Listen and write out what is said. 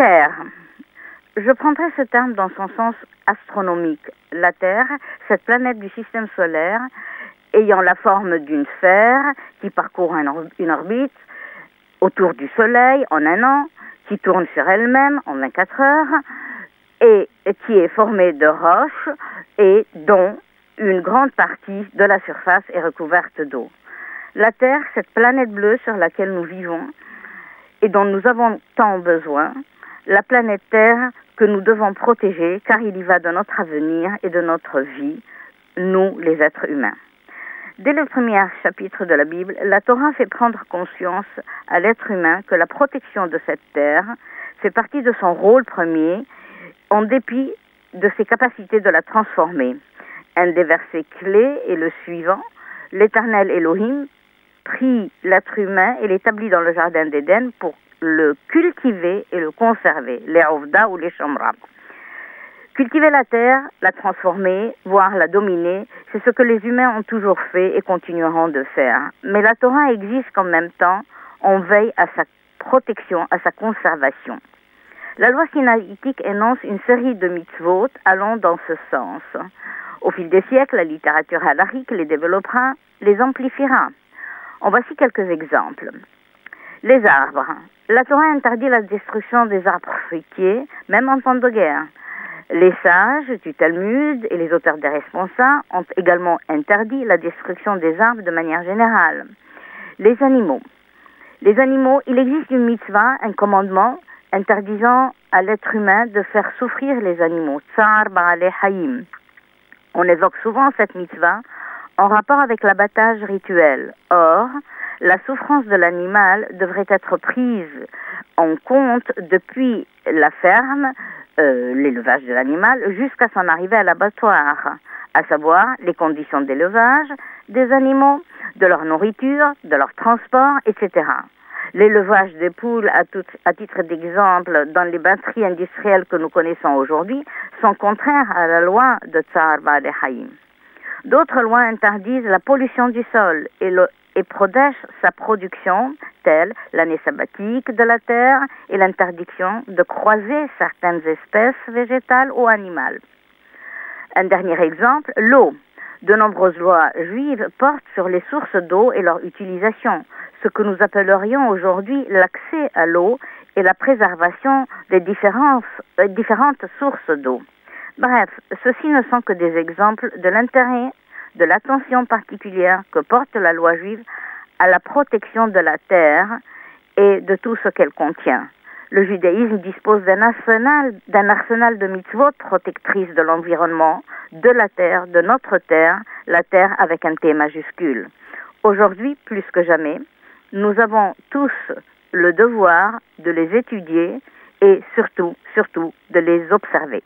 Terre. Je prendrai ce terme dans son sens astronomique. La Terre, cette planète du système solaire, ayant la forme d'une sphère qui parcourt une orbite autour du Soleil en un an, qui tourne sur elle-même en 24 heures, et qui est formée de roches et dont une grande partie de la surface est recouverte d'eau. La Terre, cette planète bleue sur laquelle nous vivons et dont nous avons tant besoin, la planète Terre que nous devons protéger car il y va de notre avenir et de notre vie, nous les êtres humains. Dès le premier chapitre de la Bible, la Torah fait prendre conscience à l'être humain que la protection de cette terre fait partie de son rôle premier, en dépit de ses capacités de la transformer. Un des versets clés est le suivant. L'Éternel Elohim prit l'être humain et l'établit dans le jardin d'Éden pour le cultiver et le conserver, les Ovda ou les Shamra. Cultiver la terre, la transformer, voire la dominer, c'est ce que les humains ont toujours fait et continueront de faire. Mais la Torah existe qu'en même temps, on veille à sa protection, à sa conservation. La loi sinaïtique énonce une série de mitzvot allant dans ce sens. Au fil des siècles, la littérature halarique les développera, les amplifiera. En voici quelques exemples. Les arbres. La Torah interdit la destruction des arbres fruitiers, même en temps de guerre. Les sages du Talmud et les auteurs des responsables ont également interdit la destruction des arbres de manière générale. Les animaux. Les animaux, il existe une mitzvah, un commandement interdisant à l'être humain de faire souffrir les animaux. Tsar. On évoque souvent cette mitzvah en rapport avec l'abattage rituel. Or, la souffrance de l'animal devrait être prise en compte depuis la ferme euh, l'élevage de l'animal jusqu'à son arrivée à l'abattoir, à savoir les conditions d'élevage des animaux, de leur nourriture, de leur transport, etc. L'élevage des poules, à, titre d'exemple, dans les batteries industrielles que nous connaissons aujourd'hui, sont contraires à la loi de Tsar Haïm. D'autres lois interdisent la pollution du sol et le, et protège sa production, telle l'année sabbatique de la terre et l'interdiction de croiser certaines espèces végétales ou animales. Un dernier exemple, l'eau. De nombreuses lois juives portent sur les sources d'eau et leur utilisation, ce que nous appellerions aujourd'hui l'accès à l'eau et la préservation des euh, différentes sources d'eau. Bref, ceci ne sont que des exemples de l'intérêt de l'attention particulière que porte la loi juive à la protection de la terre et de tout ce qu'elle contient. Le judaïsme dispose d'un arsenal, d'un arsenal de mitzvot protectrices de l'environnement, de la terre, de notre terre, la terre avec un T majuscule. Aujourd'hui, plus que jamais, nous avons tous le devoir de les étudier et surtout, surtout, de les observer.